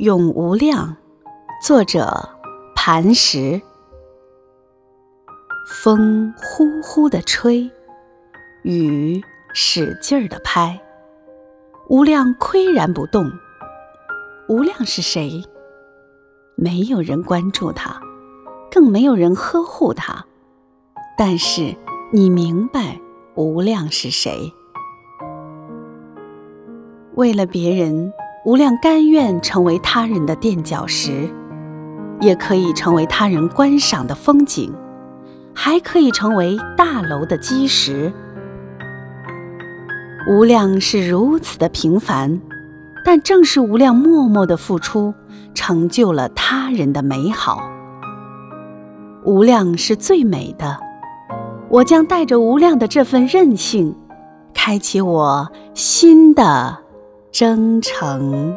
永无量，作者磐石。风呼呼地吹，雨使劲儿地拍，无量岿然不动。无量是谁？没有人关注他，更没有人呵护他。但是你明白无量是谁？为了别人。无量甘愿成为他人的垫脚石，也可以成为他人观赏的风景，还可以成为大楼的基石。无量是如此的平凡，但正是无量默默的付出，成就了他人的美好。无量是最美的，我将带着无量的这份韧性，开启我新的。征程。